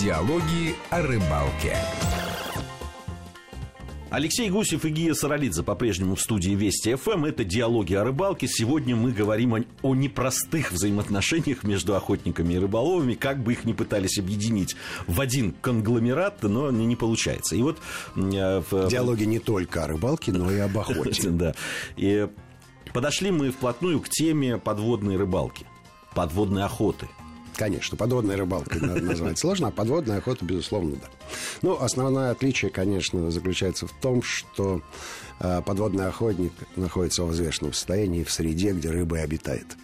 Диалоги о рыбалке. Алексей Гусев и Гия Саралидзе по-прежнему в студии Вести ФМ. Это «Диалоги о рыбалке». Сегодня мы говорим о, о непростых взаимоотношениях между охотниками и рыболовами, как бы их ни пытались объединить в один конгломерат, но не получается. И вот... Э, в... Диалоги не только о рыбалке, но и об охоте. Да. И подошли мы вплотную к теме подводной рыбалки, подводной охоты – Конечно, подводной рыбалкой назвать сложно, а подводная охота, безусловно, да. Ну, основное отличие, конечно, заключается в том, что э, подводный охотник находится в взвешенном состоянии в среде, где рыба и обитает.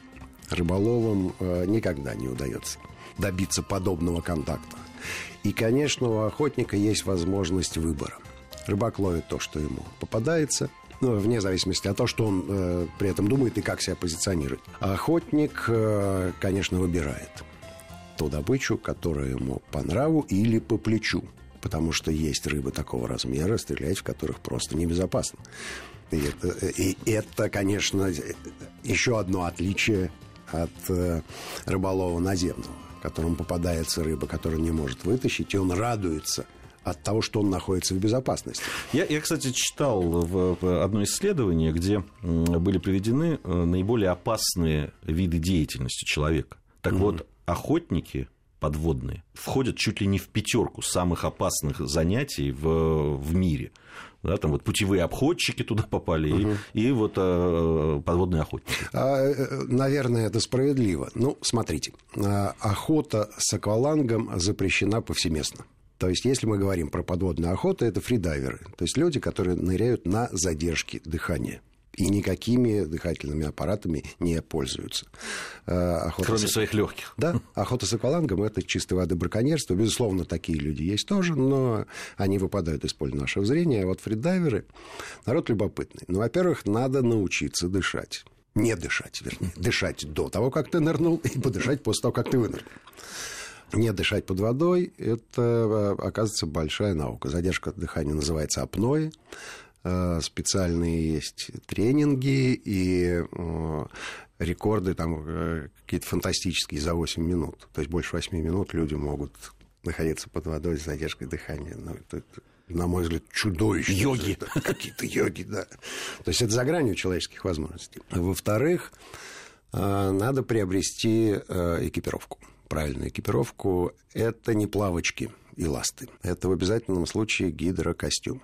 Рыболовам э, никогда не удается добиться подобного контакта. И, конечно, у охотника есть возможность выбора. Рыбак ловит то, что ему попадается, ну, вне зависимости от того, что он э, при этом думает и как себя позиционирует. А охотник, э, конечно, выбирает ту добычу, которая ему по нраву или по плечу. Потому что есть рыбы такого размера, стрелять в которых просто небезопасно. И это, и это конечно, еще одно отличие от э, рыболова наземного, которому попадается рыба, которую не может вытащить, и он радуется от того, что он находится в безопасности. Я, я кстати, читал в, в одно исследование, где были приведены э, наиболее опасные виды деятельности человека. Так mm-hmm. вот, охотники подводные входят чуть ли не в пятерку самых опасных занятий в, в мире. Да, там вот путевые обходчики туда попали, угу. и, и вот э, подводные охотники. А, э, наверное, это справедливо. Ну, смотрите, а, охота с аквалангом запрещена повсеместно. То есть, если мы говорим про подводную охоту, это фридайверы. То есть, люди, которые ныряют на задержке дыхания и никакими дыхательными аппаратами не пользуются. Э, охота Кроме с... своих легких. Да, охота с аквалангом – это чистой воды браконьерство. Безусловно, такие люди есть тоже, но они выпадают из поля нашего зрения. А вот фридайверы – народ любопытный. Ну, во-первых, надо научиться дышать. Не дышать, вернее. Дышать до того, как ты нырнул, и подышать после того, как ты вынырнул не дышать под водой, это, э, оказывается, большая наука. Задержка дыхания называется апноэ. Э, специальные есть тренинги и э, рекорды там э, какие-то фантастические за 8 минут. То есть больше 8 минут люди могут находиться под водой с задержкой дыхания. Ну, это, на мой взгляд, чудовище. Йоги. Какие-то йоги, да. То есть это за гранью человеческих возможностей. Во-вторых, надо приобрести экипировку. Правильную экипировку. Это не плавочки и ласты. Это в обязательном случае гидрокостюм.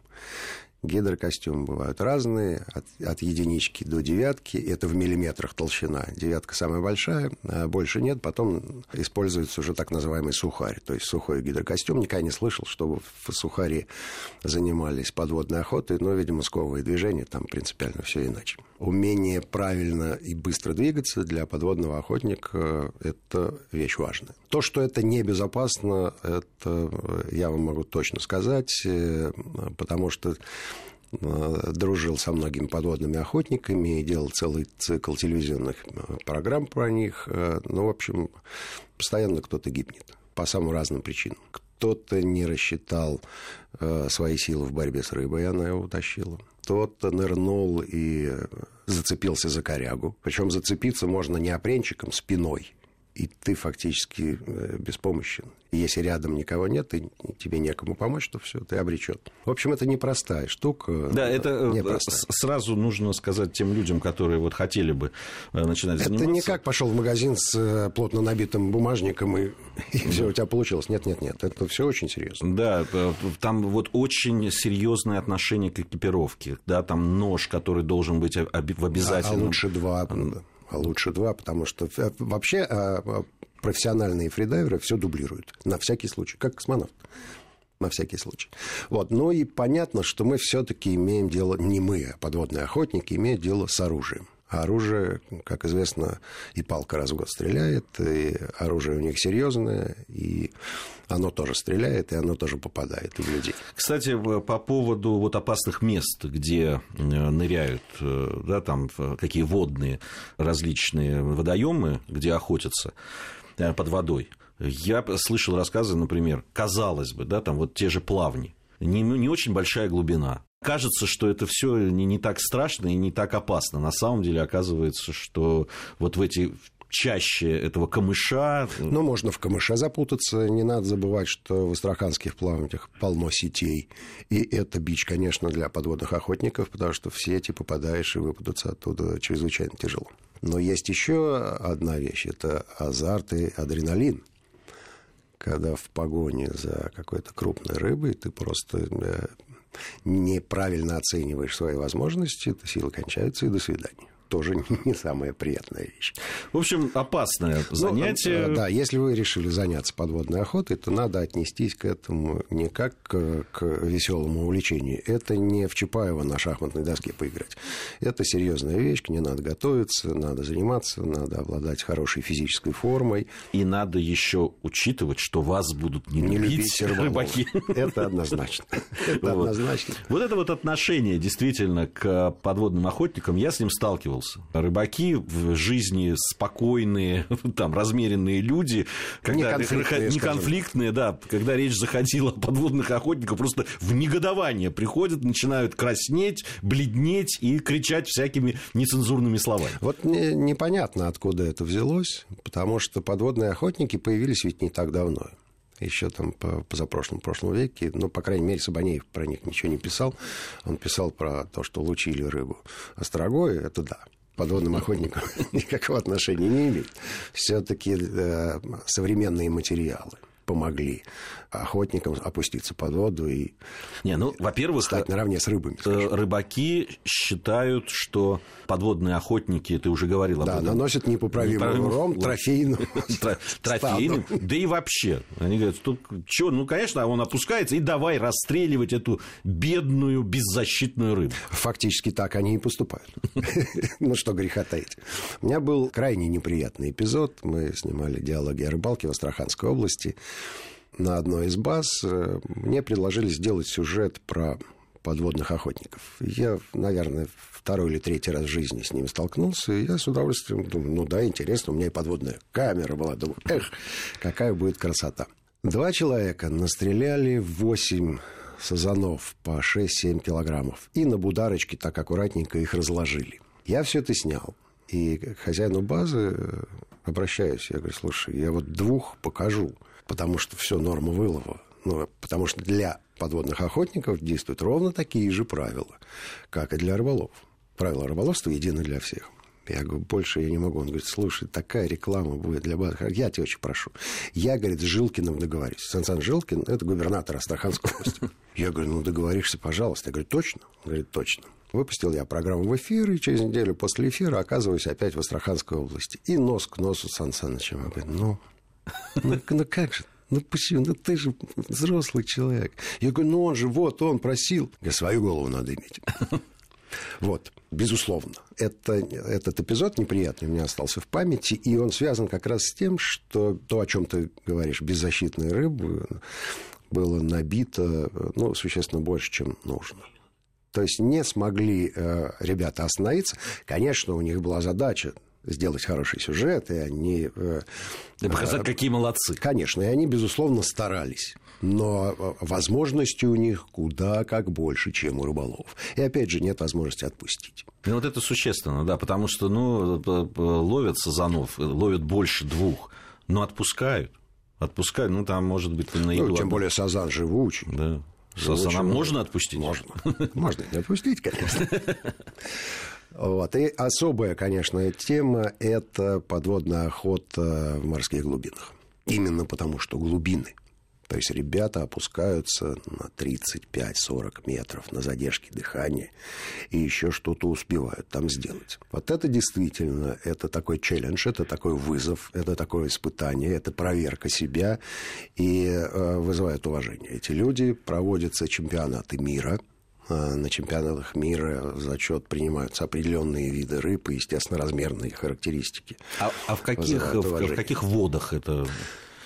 Гидрокостюмы бывают разные, от, от единички до девятки. Это в миллиметрах толщина. Девятка самая большая, а больше нет. Потом используется уже так называемый сухарь, то есть сухой гидрокостюм. Никогда не слышал, чтобы в сухаре занимались подводной охотой, но, видимо, сковые движения, там принципиально все иначе. Умение правильно и быстро двигаться для подводного охотника – это вещь важная. То, что это небезопасно, это я вам могу точно сказать, э, потому что Э, дружил со многими подводными охотниками и делал целый цикл телевизионных э, программ про них. Э, ну, в общем, постоянно кто-то гибнет по самым разным причинам. Кто-то не рассчитал свои силы в борьбе с рыбой, и она его утащила. Кто-то нырнул и зацепился за корягу. Причем зацепиться можно не опренчиком, спиной и ты фактически э, беспомощен. И если рядом никого нет, и тебе некому помочь, то все, ты обречен. В общем, это непростая штука. Да, это э, непростая. сразу нужно сказать тем людям, которые вот хотели бы э, начинать это заниматься. Это не как пошел в магазин с плотно набитым бумажником и, и все у тебя получилось. Нет, нет, нет, это все очень серьезно. Да, там вот очень серьезное отношение к экипировке, да, там нож, который должен быть в обязательном. А, а лучше два а лучше два, потому что э, вообще а, профессиональные фридайверы все дублируют на всякий случай, как космонавт на всякий случай. Вот. Ну и понятно, что мы все-таки имеем дело, не мы, а подводные охотники, имеют дело с оружием. А оружие, как известно, и палка раз в год стреляет, и оружие у них серьезное, и оно тоже стреляет, и оно тоже попадает в людей. Кстати, по поводу вот опасных мест, где э, ныряют, э, да, там какие водные различные водоемы, где охотятся э, под водой. Я слышал рассказы, например, казалось бы, да, там вот те же плавни, не, не очень большая глубина, Кажется, что это все не, не так страшно и не так опасно. На самом деле оказывается, что вот в эти чаще этого камыша. Ну, можно в камыша запутаться. Не надо забывать, что в астраханских плаваниях полно сетей. И это бич, конечно, для подводных охотников, потому что в сети попадаешь и выпутаться оттуда чрезвычайно тяжело. Но есть еще одна вещь. Это азарт и адреналин когда в погоне за какой-то крупной рыбой ты просто э, неправильно оцениваешь свои возможности, силы кончаются, и до свидания тоже не самая приятная вещь. В общем, опасное ну, занятие. Ну, да, если вы решили заняться подводной охотой, то надо отнестись к этому не как к, к веселому увлечению. Это не в Чапаева на шахматной доске поиграть. Это серьезная вещь, к ней надо готовиться, надо заниматься, надо обладать хорошей физической формой. И надо еще учитывать, что вас будут не, не любить, любить рыбаки. Это однозначно. Это однозначно. Вот это вот отношение действительно к подводным охотникам, я с ним сталкивался сталкивался. Рыбаки в жизни спокойные, там, размеренные люди, когда, не конфликтные, не конфликтные да, когда речь заходила о подводных охотниках, просто в негодование приходят, начинают краснеть, бледнеть и кричать всякими нецензурными словами. Вот мне непонятно, откуда это взялось, потому что подводные охотники появились ведь не так давно еще там по позапрошлом прошлом веке, ну, по крайней мере, Сабанеев про них ничего не писал. Он писал про то, что лучили рыбу. Острогой, это да подводным охотникам никакого отношения не имеет. Все-таки э, современные материалы помогли охотникам опуститься под воду и не, ну, во-первых, стать наравне с рыбами. Э, скажем. Рыбаки считают, что подводные охотники, ты уже говорил об да, этом. наносят непоправимый урон трофейным Трофейным, да и вообще. Они говорят, что, что, ну, конечно, он опускается, и давай расстреливать эту бедную, беззащитную рыбу. Фактически так они и поступают. Ну, что греха таить. У меня был крайне неприятный эпизод. Мы снимали диалоги о рыбалке в Астраханской области на одной из баз э, мне предложили сделать сюжет про подводных охотников. Я, наверное, второй или третий раз в жизни с ними столкнулся, и я с удовольствием думаю, ну да, интересно, у меня и подводная камера была. Думаю, эх, какая будет красота. Два человека настреляли восемь сазанов по 6-7 килограммов. И на бударочке так аккуратненько их разложили. Я все это снял. И к хозяину базы э, обращаюсь. Я говорю, слушай, я вот двух покажу потому что все норма вылова. Ну, потому что для подводных охотников действуют ровно такие же правила, как и для рыболов. Правила рыболовства едины для всех. Я говорю, больше я не могу. Он говорит, слушай, такая реклама будет для базы. Я тебя очень прошу. Я, говорит, с Жилкиным договорюсь. Сан Сан Жилкин – это губернатор Астраханской области. Я говорю, ну договоришься, пожалуйста. Я говорю, точно? Он говорит, точно. Выпустил я программу в эфир, и через неделю после эфира оказываюсь опять в Астраханской области. И нос к носу с Сан Санычем. Я говорю, ну, ну, ну как же? Ну почему? Ну ты же взрослый человек. Я говорю, ну он же, вот он просил. Я свою голову надо иметь. Вот, безусловно. Это, этот эпизод неприятный у меня остался в памяти, и он связан как раз с тем, что то, о чем ты говоришь, беззащитные рыбы, было набито ну, существенно больше, чем нужно. То есть не смогли э, ребята остановиться. Конечно, у них была задача сделать хороший сюжет, и они... Э, и показать, э, какие молодцы. Конечно, и они, безусловно, старались. Но э, возможности у них куда как больше, чем у рыболов. И опять же, нет возможности отпустить. Ну, вот это существенно, да, потому что, ну, ловят сазанов, ловят больше двух, но отпускают. Отпускают, ну, там, может быть, на еду. Ну, тем более сазан живучий. Да. Сазана можно отпустить? Можно. Можно не отпустить, конечно. Вот. И особая, конечно, тема – это подводная охота в морских глубинах. Именно потому, что глубины. То есть ребята опускаются на 35-40 метров на задержке дыхания и еще что-то успевают там сделать. Вот это действительно, это такой челлендж, это такой вызов, это такое испытание, это проверка себя и э, вызывает уважение. Эти люди проводятся чемпионаты мира – на чемпионатах мира в зачет принимаются определенные виды рыб и, естественно, размерные характеристики. А, а в, каких, в, в каких водах это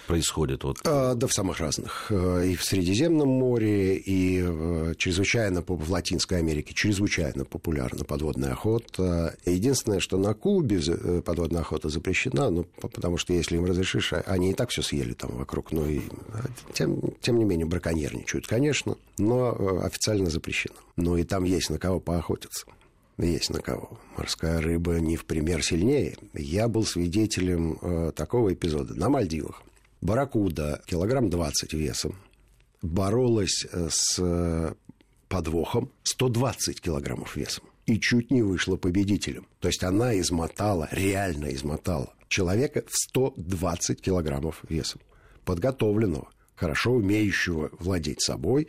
происходит? Вот. А, да в самых разных. А, и в Средиземном море, и в, чрезвычайно в Латинской Америке чрезвычайно популярна подводная охота. Единственное, что на Кубе э, подводная охота запрещена, ну, потому что если им разрешишь, а, они и так все съели там вокруг, но и, тем, тем не менее браконьерничают, конечно, но э, официально запрещено. Ну и там есть на кого поохотиться. есть на кого. Морская рыба не в пример сильнее. Я был свидетелем э, такого эпизода на Мальдивах. Барракуда, килограмм 20 весом, боролась э, с э, подвохом 120 килограммов весом и чуть не вышла победителем. То есть она измотала, реально измотала человека в 120 килограммов весом. Подготовленного, хорошо умеющего владеть собой,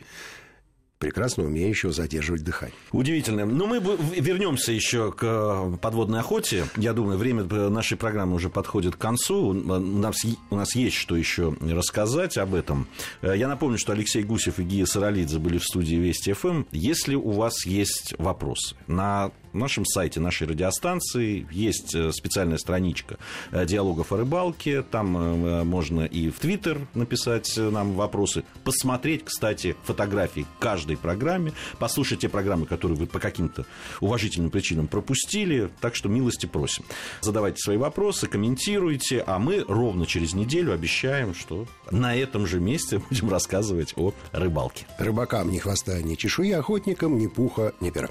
прекрасно умеющего задерживать дыхание. Удивительно. Но мы вернемся еще к э, подводной охоте. Я думаю, время нашей программы уже подходит к концу. У нас, у нас есть что еще рассказать об этом. Э, я напомню, что Алексей Гусев и Гия Саралидзе были в студии Вести ФМ. Если у вас есть вопросы на нашем сайте нашей радиостанции есть э, специальная страничка э, диалогов о рыбалке. Там э, можно и в Твиттер написать нам вопросы. Посмотреть, кстати, фотографии каждой программе. Послушать те программы, которые вы по каким-то уважительным причинам пропустили. Так что милости просим. Задавайте свои вопросы, комментируйте. А мы ровно через неделю обещаем, что на этом же месте будем рассказывать о рыбалке. Рыбакам ни хвоста, ни чешуи, охотникам ни пуха, ни пера.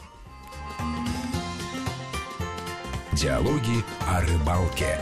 Диалоги о рыбалке.